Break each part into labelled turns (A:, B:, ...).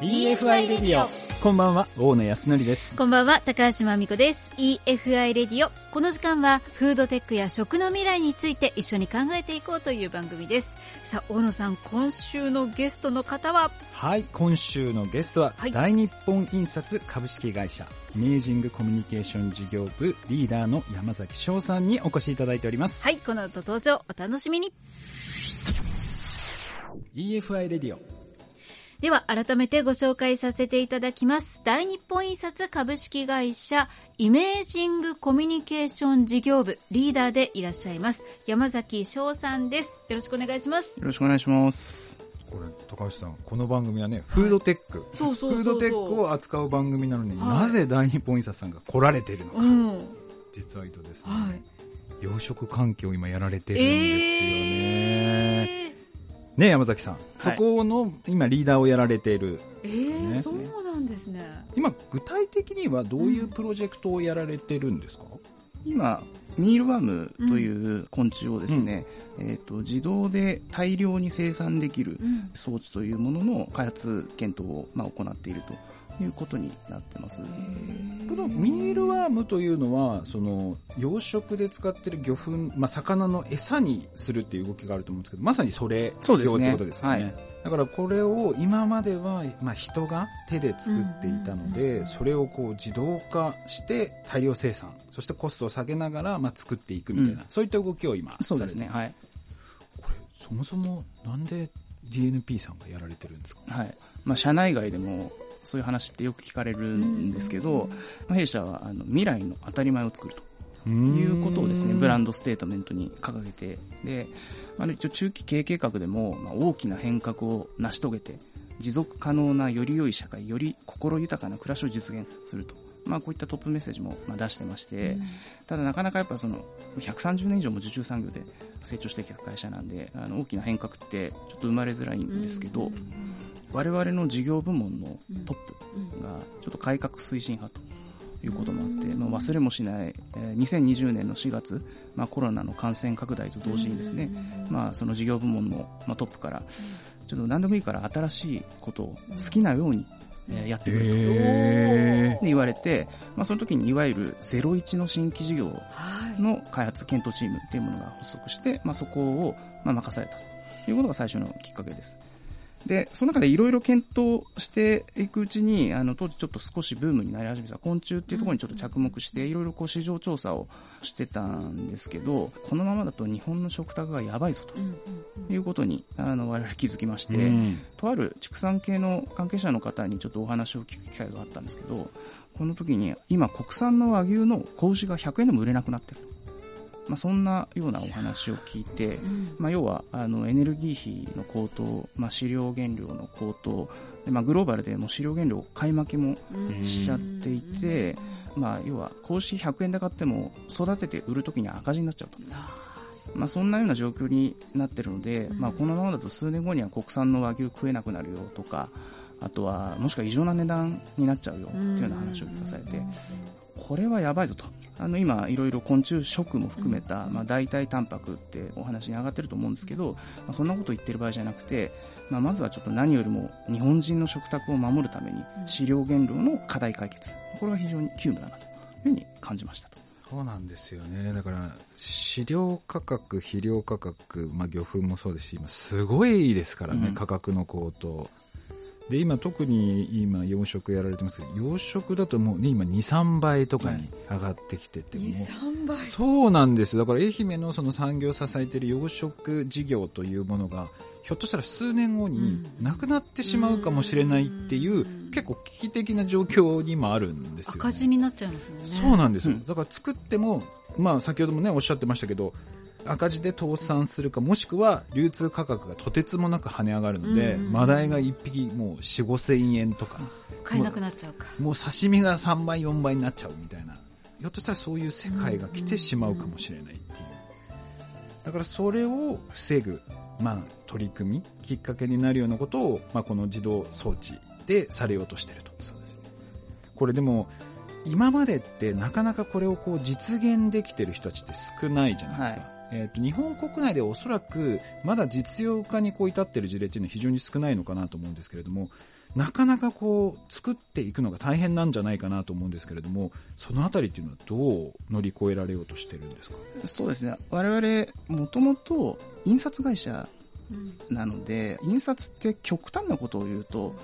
A: EFI レディオこんばんは大野康則です。
B: こんばんは高橋真美子です。EFI レディオこの時間はフードテックや食の未来について一緒に考えていこうという番組です。さあ大野さん今週のゲストの方は？
A: はい今週のゲストは、はい、大日本印刷株式会社イメージングコミュニケーション事業部リーダーの山崎翔さんにお越しいただいております。
B: はいこの後登場お楽しみに。
A: EFI レディオ
B: では改めてご紹介させていただきます。大日本印刷株式会社イメージングコミュニケーション事業部リーダーでいらっしゃいます。山崎翔さんです。よろしくお願いします。
C: よろしくお願いします。
A: これ、高橋さん、この番組はね、フードテック。そうそうフードテックを扱う番組なのに、はい、なぜ大日本印刷さんが来られているのか。うん、実は意図ですね。はい、養殖環境を今やられてるんですよね。えーね山崎さん、そこの今リーダーをやられている、
B: えー、そうなんですね。
A: 今具体的にはどういうプロジェクトをやられてるんですか、
C: うん、今ミールワームという昆虫をですね、うん、えーと、自動で大量に生産できる装置というものの開発検討を、まあ、行っているということになってます。
A: このミールワームというのは、その養殖で使ってる魚粉、まあ、魚の餌にするっていう動きがあると思うんですけど、まさにそれ
C: そうです
A: ね。ってことですね。はい、だからこれを今までは、まあ、人が手で作っていたので、それをこう自動化して大量生産、そしてコストを下げながら、まあ、作っていくみたいな、うん、そういった動きを今、
C: そうですね。はい。
A: これ、そもそもなんで DNP さんがやられてるんですか？
C: はい。まあ、社内外でもそういう話ってよく聞かれるんですけど、まあ、弊社はあの未来の当たり前を作ると。いうことをですねブランドステートメントに掲げてで、まあ、一応中期経営計画でも、まあ、大きな変革を成し遂げて持続可能なより良い社会より心豊かな暮らしを実現すると。まあ、こういったトップメッセージもまあ出してまして、うん、ただなかなかやっぱその130年以上も受注産業で成長してきた会社なんであの大きな変革ってちょっと生まれづらいんですけど、うん、我々の事業部門のトップがちょっと改革推進派ということもあって、まあ、忘れもしない、えー、2020年の4月、まあ、コロナの感染拡大と同時にですね、まあ、その事業部門の、まあ、トップからちょっと何でもいいから新しいことを好きなようにやってくれと言われて、まあ、その時にいわゆる01の新規事業の開発検討チームというものが発足して、まあ、そこをまあ任されたということが最初のきっかけです。で、その中でいろいろ検討していくうちに、あの、当時ちょっと少しブームになり始めた昆虫っていうところにちょっと着目して、いろいろこう市場調査をしてたんですけど、このままだと日本の食卓がやばいぞということに、あの、我々気づきまして、うん、とある畜産系の関係者の方にちょっとお話を聞く機会があったんですけど、この時に今国産の和牛の子牛が100円でも売れなくなってる。まあ、そんなようなお話を聞いて、うん、まあ、要はあのエネルギー費の高騰、まあ、飼料原料の高騰で、まあ、グローバルでも飼料原料買い負けもしちゃっていて、うん、まあ、要は子牛100円で買っても育てて売るときに赤字になっちゃうと。まあ、そんなような状況になっているので、まあ、このままだと数年後には国産の和牛食えなくなるよとかあとはもしくは異常な値段になっちゃうよっていうような話を聞かされてこれはやばいぞとあの今、いろいろ昆虫食も含めた、まあ、代替タンパクってお話に上がってると思うんですけど、まあ、そんなこと言ってる場合じゃなくて、まあ、まずはちょっと何よりも日本人の食卓を守るために飼料原料の課題解決これは非常に急務だなというふうに感じましたと。
A: そうなんですよね。だから、飼料価格、肥料価格、まあ、魚粉もそうですし、今すごいですからね、うん、価格の高騰。で今特に今養殖やられてますけど養殖だともうね今23倍とかに上がってきてて、はい、
B: 倍。
A: そうなんです。だから愛媛のその産業を支えている養殖事業というものがひょっとしたら数年後になくなってしまうかもしれないっていう、結構危機的な状況にもあるんですよ、ね、
B: 赤字になっちゃいますもんね
A: そうなんですよ、だから作ってもまあ先ほどもねおっしゃってましたけど赤字で倒産するかもしくは流通価格がとてつもなく跳ね上がるので、マダイが1匹もう4 5 0 0 0円とか。
B: 買えなくなっちゃうか。
A: もう刺身が3倍4倍になっちゃうみたいな。ひょっとしたらそういう世界が来てしまうかもしれないっていう。だからそれを防ぐ、まあ、取り組みきっかけになるようなことを、まあ、この自動装置でされようとしてると。そうです。ねこれでも今までってなかなかこれをこう実現できてる人たちって少ないじゃないですか、はいえっ、ー、と、日本国内でおそらく、まだ実用化にこう至っている事例っていうのは非常に少ないのかなと思うんですけれども、なかなかこう、作っていくのが大変なんじゃないかなと思うんですけれども、そのあたりっていうのはどう乗り越えられようとしてるんですか？
C: そうですね。我々、もともと印刷会社なので、うん、印刷って極端なことを言うと、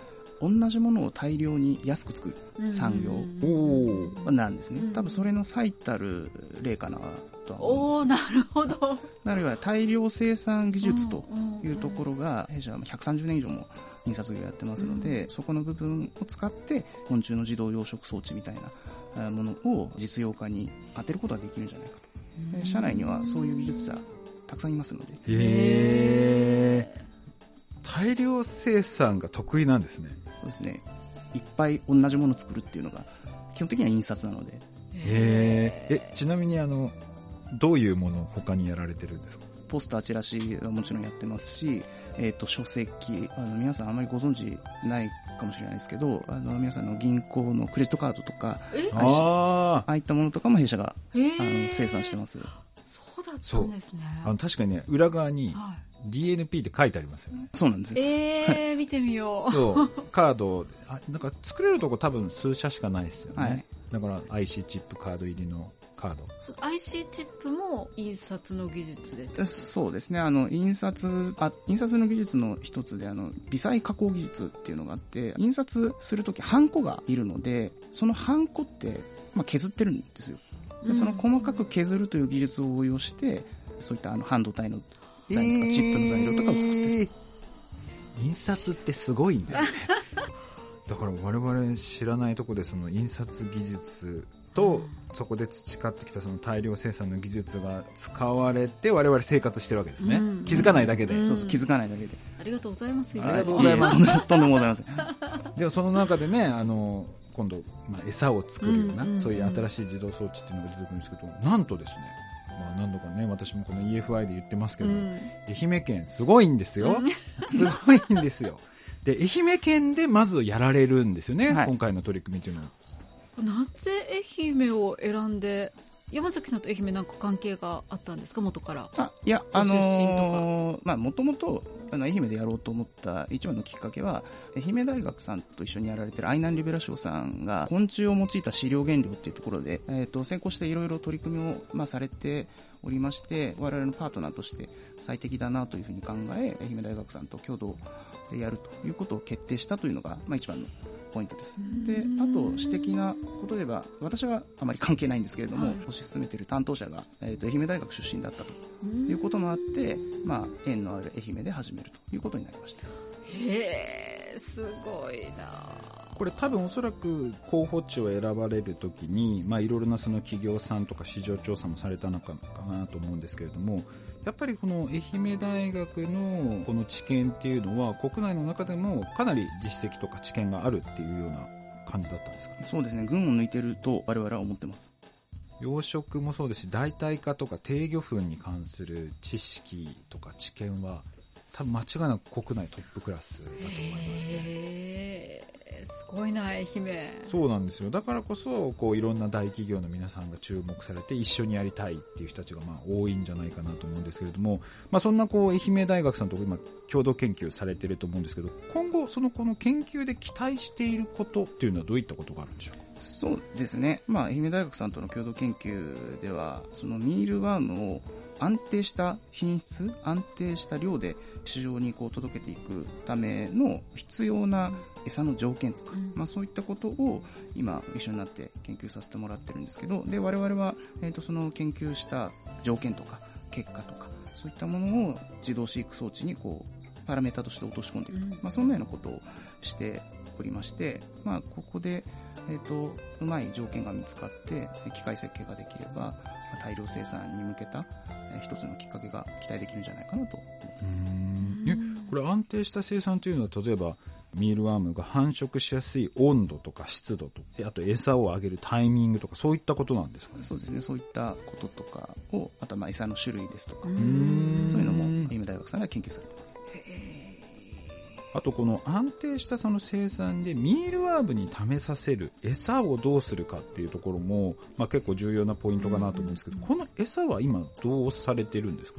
C: 同じものを大量に安く作る産業なんですね。多分それの最たる例かなとは思
B: います。おなるほど。
C: なるいは大量生産技術というところが、弊社は130年以上も印刷業やってますので、そこの部分を使って昆虫の自動養殖装置みたいなものを実用化に当てることができるんじゃないかと。社内にはそういう技術者たくさんいますので。
A: へ大量生産が得意なんですね。
C: そうですね。いっぱい同じものを作るっていうのが、基本的には印刷なので。
A: へえ。ちなみにあの、どういうものを他にやられてるんですか？
C: ポスター、チラシはもちろんやってますし、えっ、ー、と、書籍、あの、皆さんあまりご存知ないかもしれないですけど、あの、皆さんの銀行のクレジットカードとか、ああいったものとかも弊社が、あの生産してます。
B: そうだったんですね。
A: あの確かにね、裏側に、はい DNP って書いてありますよね。
C: そうなんですよ。
B: えー、見てみよ
A: う。そう。カード、あなんか作れるとこ多分数社しかないですよね。はい、だから IC チップカード入りのカード。
B: IC チップも印刷の技術で
C: そうですね。あの、印刷、あ、印刷の技術の一つで、あの、微細加工技術っていうのがあって、印刷するとき、ハンコがいるので、そのハンコって、まあ、削ってるんですよ。その細かく削るという技術を応用して、そういったあの半導体の材料とか、チップの材料とかを作ってる。
A: 印刷ってすごいんだよね。だから我々知らないとこでその印刷技術と、そこで培ってきたその大量生産の技術が使われて我々生活してるわけですね、うん、気づかないだけで、
C: うん、そうそう気づかないだけで。
B: ありがとうございます。
A: ありがとうございます。
C: とんでもございません。
A: でもその中でねあの今度、まあ、餌を作るような、うん、そういう新しい自動装置っていうのが出てくるんですけどなんとですねまあ、何度かね、私もこの EFI で言ってますけど、うん、愛媛県すごいんですよ。すごいんですよ。で、愛媛県でまずやられるんですよね、はい、今回の取り組みというのは。
B: なぜ愛媛を選んで山崎さんと愛媛なんか関係があったんですか？元から。
C: あいやあのー、まあもともと愛媛でやろうと思った一番のきっかけは愛媛大学さんと一緒にやられてるアイナンリベラ賞さんが昆虫を用いた飼料原料っていうところで、えーと、先行していろいろ取り組みを、まあ、されておりまして我々のパートナーとして最適だなというふうに考え愛媛大学さんと共同でやるということを決定したというのが、まあ、一番のポイントです。で、あと、私的なことで言えば、私はあまり関係ないんですけれども、はい、推し進めている担当者が、えーと、愛媛大学出身だったということもあって、まあ、縁のある愛媛で始めるということになりました。
B: へえ、すごいな
A: これ多分おそらく候補地を選ばれるときに、まあいろいろなその企業さんとか市場調査もされたのかなと思うんですけれども、やっぱりこの愛媛大学のこの知見っていうのは国内の中でもかなり実績とか知見があるっていうような感じだったんですか、ね、
C: そうですね。群を抜いてると我々は思ってます。
A: 養殖もそうですし代替化とか低魚粉に関する知識とか知見は多分間違いなく国内トップクラスだと思いますね。
B: すごいな、愛媛。
A: そうなんですよ。だからこそ、こう、いろんな大企業の皆さんが注目されて、一緒にやりたいっていう人たちが、まあ、多いんじゃないかなと思うんですけれども、まあ、そんな、こう、愛媛大学さんと今、共同研究されていると思うんですけど、今後、その、この研究で期待していることっていうのはどういったことがあるんでしょうか？
C: そうですね。まあ、愛媛大学さんとの共同研究では、そのミールワームを安定した品質、安定した量で市場にこう届けていくための必要な餌の条件とか、うん、まあ、そういったことを今一緒になって研究させてもらってるんですけど、で、我々は、えっ、ー、と、その研究した条件とか結果とか、そういったものを自動飼育装置にこう、パラメータとして落とし込んでいく。と、うん、まあ、そんなようなことをしておりまして、まあ、ここで、えっ、ー、と、うまい条件が見つかって、機械設計ができれば、大量生産に向けた一つのきっかけが期待できるんじゃないかなと。
A: これ安定した生産というのは例えばミールワームが繁殖しやすい温度とか湿度とあと餌をあげるタイミングとかそういったことなんですかね？
C: そうですね。そういったこととかをあとはまあ餌の種類ですとか。そういうのも今大学さんが研究されてます
A: あとこの安定したその生産でミールワームに試させる餌をどうするかっていうところも、まあ、結構重要なポイントかなと思うんですけど、この餌は今どうされてるんですか？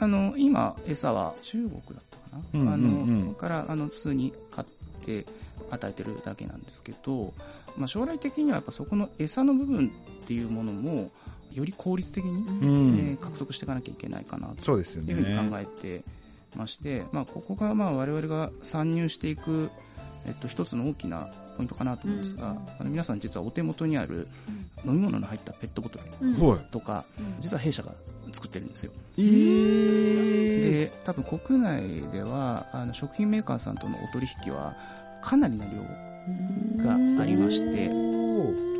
C: あの今餌は中国だったかな、うんうんうん、あのからあの普通に買って与えてるだけなんですけど、まあ、将来的にはやっぱそこの餌の部分っていうものもより効率的に、うん、えー、獲得していかなきゃいけないかなというふうに考えてまして、まあ、ここがまあ我々が参入していく、えっと、一つの大きなポイントかなと思うんですが、うん、あの皆さん実はお手元にある飲み物の入ったペットボトル。とか、うん、実は弊社が作ってるんですよ。えー、で多分国内ではあの食品メーカーさんとのお取引はかなりの量がありまして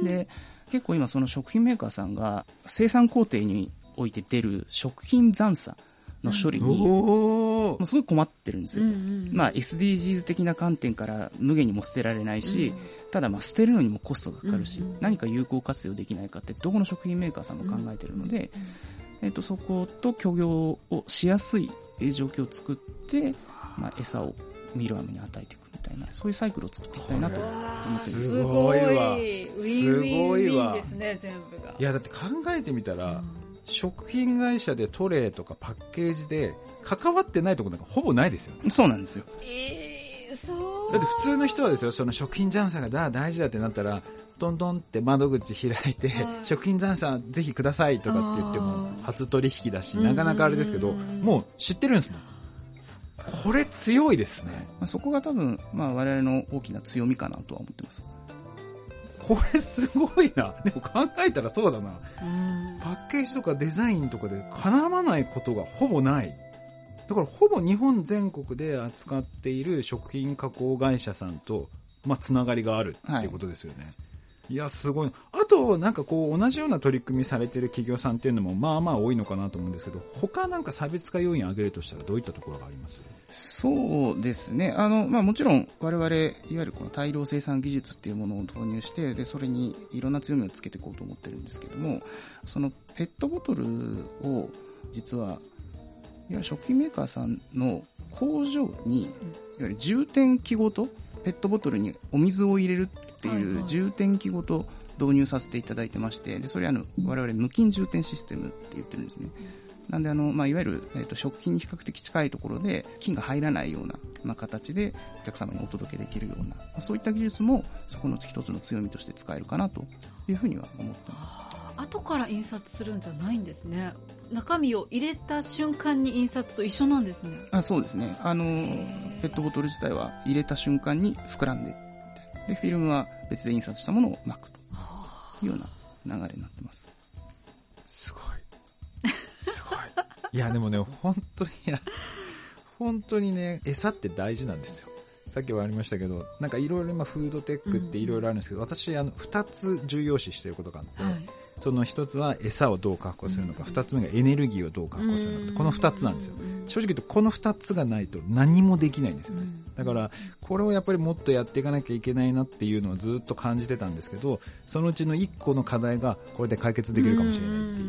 C: で結構今その食品メーカーさんが生産工程において出る食品残差の処理に、もうすごい困ってるんですよ。まあ SDGs 的な観点から無限にも捨てられないし、ただまあ捨てるのにもコストがかかるし、何か有効活用できないかってどこの食品メーカーさんも考えてるので、えっと、そこと協業をしやすい状況を作って、まあ、餌をミルアムに与えていくみたいな、そういうサイクルを作っていきたいなと思ってます。
B: すごいわ。ウィンウィンですね、全部が。
A: いや、だって考えてみたら、うん食品会社でトレーとかパッケージで関わってないところなんかほぼないですよ
C: ね。そうなんですよ。
B: えー、そう。
A: だって普通の人はですよ、その食品残差が大事だってなったら、トントンって窓口開いて、食品残差ぜひくださいとかって言っても、初取引だし、なかなかあれですけど、もう知ってるんですもん。これ強いですね。
C: まあ、そこが多分、まあ我々の大きな強みかなとは思ってます。
A: これすごいな。でも考えたらそうだな。パッケージとかデザインとかで叶わないことがほぼない。だからほぼ日本全国で扱っている食品加工会社さんと、まあ、つながりがあるっていうことですよね。はいいや、すごい。あと、なんかこう、同じような取り組みされてる企業さんっていうのも、まあまあ多いのかなと思うんですけど、他なんか差別化要因を挙げるとしたら、どういったところがあります？
C: そうですね。あの、まあもちろん、我々、いわゆるこの大量生産技術っていうものを導入して、で、それにいろんな強みをつけていこうと思ってるんですけども、そのペットボトルを、実は、いわゆる食品メーカーさんの工場に、いわゆる充填器ごと、ペットボトルにお水を入れるっていう充填器ごと導入させていただいてまして、でそれはあの我々無菌充填システムって言ってるんですね。なんであの、まあ、いわゆる、えーと、食品に比較的近いところで菌が入らないような、まあ、形でお客様にお届けできるような、まあ、そういった技術もそこの一つの強みとして使えるかなというふうには思ってます。
B: 後から印刷するんじゃないんですね。中身を入れた瞬間に印刷と一緒なんですね。
C: あそうですね。あの、ペットボトル自体は入れた瞬間に膨らんでで、フィルムは別で印刷したものを巻くというような流れになってます。
A: すごい。すごい。いや、でもね、本当に、本当にね、餌って大事なんですよ。さっきはありましたけど、なんかいろいろ今フードテックっていろいろあるんですけど、うん、私、あの、二つ重要視していることがあって、はい、その一つは餌をどう確保するのか、二、うん、つ目がエネルギーをどう確保するのか、この二つなんですよ。正直言うとこの二つがないと何もできないんですよね。だから、これをやっぱりもっとやっていかなきゃいけないなっていうのをずっと感じてたんですけど、そのうちの一個の課題がこれで解決できるかもしれないってい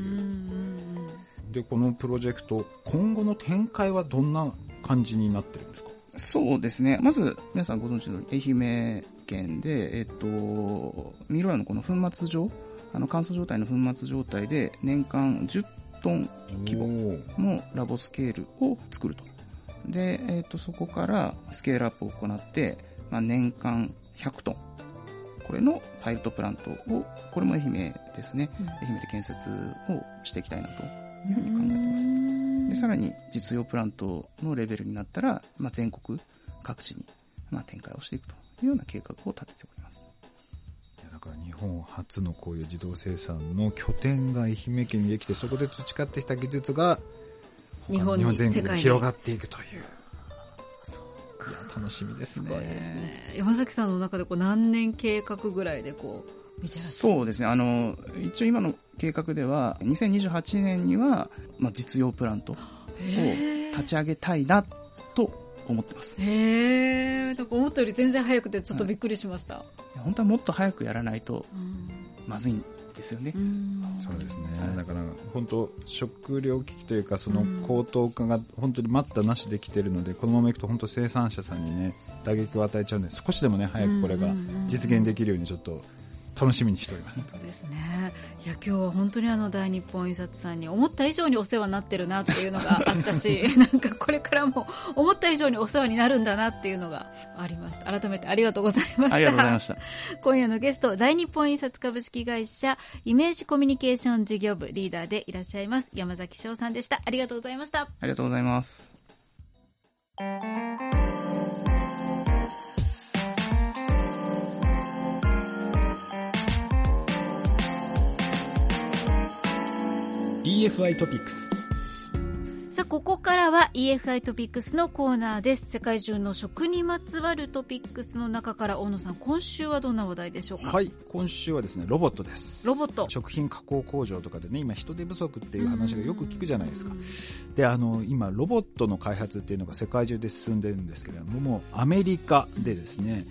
A: う。で、このプロジェクト、今後の展開はどんな感じになってるんですか？
C: そうですね。まず、皆さんご存知の愛媛県で、えっと、ミロアのこの粉末状あの乾燥状態の粉末状態で年間10トン規模のラボスケールを作ると。で、えっ、ー、と、そこからスケールアップを行って、まあ、年間100トン。これのパイロットプラントを、これも愛媛ですね。うん、愛媛で建設をしていきたいなというふうに考えてます。で、さらに実用プラントのレベルになったら、まあ、全国各地に、まあ、展開をしていくというような計画を立てております。
A: 本初のこういう自動生産の拠点が愛媛県にできて、そこで培ってきた技術が、日本全国で広がっていくという。いや、楽しみですね。ですね。
B: 山崎さんの中でこう何年計画ぐらいでこう、
C: そうですね。あの、一応今の計画では、2028年には、まあ、実用プラントを立ち上げたいなと思ってます。
B: へえ、なんか思ったより全然早くてちょっとびっくりしました。はい、
C: 本当はもっと早くやらないと、まずいんですよね。
A: そうですね。だから本当食料危機というかその高騰化が本当に待ったなしできてるので、このままいくと本当生産者さんにね打撃を与えちゃうんで少しでもね早くこれが実現できるようにちょっと楽しみにしております。
B: そうですね。いや今日は本当にあの大日本印刷さんに思った以上にお世話になってるなっていうのがあったし、なんかこれからも思った以上にお世話になるんだなっていうのがありました。改めてありがとうございました。あ
C: りがとうございました。
B: 今夜のゲスト大日本印刷株式会社イメージコミュニケーション事業部リーダーでいらっしゃいます山崎翔さんでした。ありがとうございました。あ
C: りがとうございます。
A: EFI トピックス
B: さあここからは EFI トピックスのコーナーです。世界中の食にまつわるトピックスの中から大野さん今週はどんな話題でしょうか？
A: はい今週はですねロボットです。
B: ロボット。
A: 食品加工工場とかでね今人手不足っていう話がよく聞くじゃないですか。であの今ロボットの開発っていうのが世界中で進んでるんですけれどももうアメリカでですね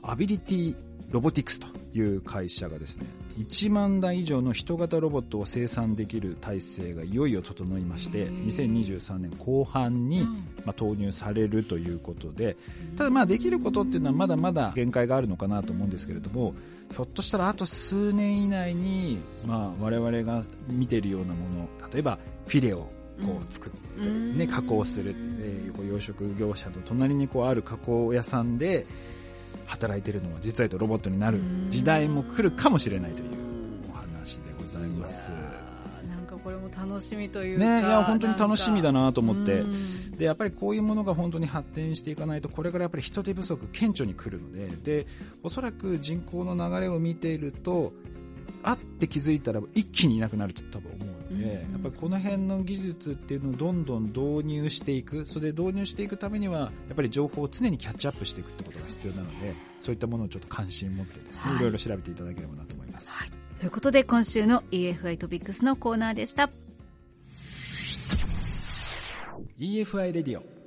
A: アビリティロボティクスという会社がですね1万台以上の人型ロボットを生産できる体制がいよいよ整いまして2023年後半に、まあ、投入されるということでただまあできることっていうのはまだまだ限界があるのかなと思うんですけれどもひょっとしたらあと数年以内に、まあ、我々が見ているようなもの例えばフィレをこう作って、ね、加工する、えー、養殖業者の隣にこうある加工屋さんで働いてるのは実は言うとロボットになる時代も来るかもしれないというお話でございます。
B: なんかこれも楽しみというか。
A: ね、いや、本当に楽しみだなと思って。で、やっぱりこういうものが本当に発展していかないと、これからやっぱり人手不足顕著に来るので、で、おそらく人口の流れを見ていると、あって気づいたら一気にいなくなると多分思うので、やっぱりこの辺の技術っていうのをどんどん導入していく。それで導入していくためにはやっぱり情報を常にキャッチアップしていくってことが必要なのでそういったものをちょっと関心を持ってですね、はい、いろいろ調べていただければなと思います、はい、
B: ということで今週の EFI トピックスのコーナーでした。
A: EFI レディオ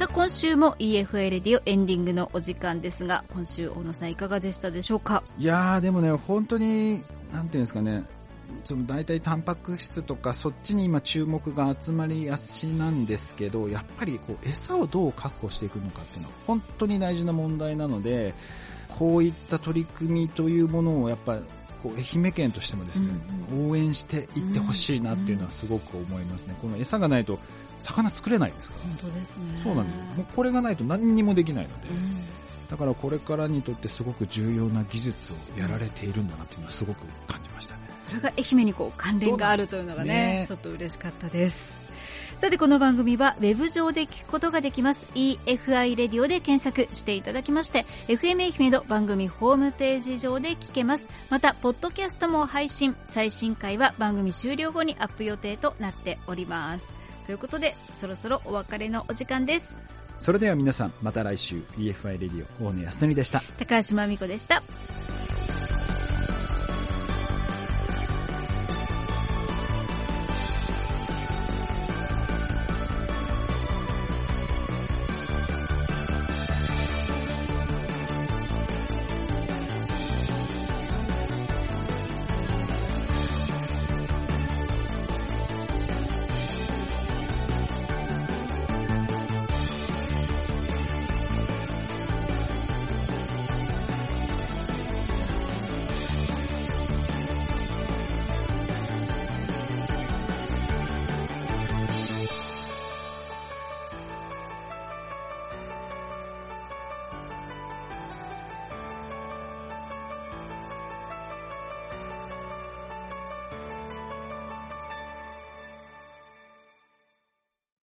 B: さあ、今週も EFA レディオエンディングのお時間ですが、今週、小野さんいかがでしたでしょうか？
A: いやー、でもね、本当に、なんていうんですかね、その大体タンパク質とかそっちに今注目が集まりやすしなんですけど、やっぱりこう餌をどう確保していくのかっていうのは本当に大事な問題なので、こういった取り組みというものをやっぱりこう愛媛県としてもですね、うんうん、応援していってほしいなっていうのはすごく思いますね。この餌がないと魚作れないですから。
B: 本当ですね。
A: そうなんです。もうこれがないと何にもできないので、うん、だからこれからにとってすごく重要な技術をやられているんだなっていうのはすごく感じましたね。
B: それが愛媛にこう関連があるというのがね、ね、ちょっと嬉しかったですさてこの番組はウェブ上で聞くことができます。EFI レディオで検索していただきまして FM 愛媛の番組ホームページ上で聞けます。またポッドキャストも配信。最新回は番組終了後にアップ予定となっております。ということでそろそろお別れのお時間です。
A: それでは皆さんまた来週 EFI レディオ大野康則でした。
B: 高橋真美子でした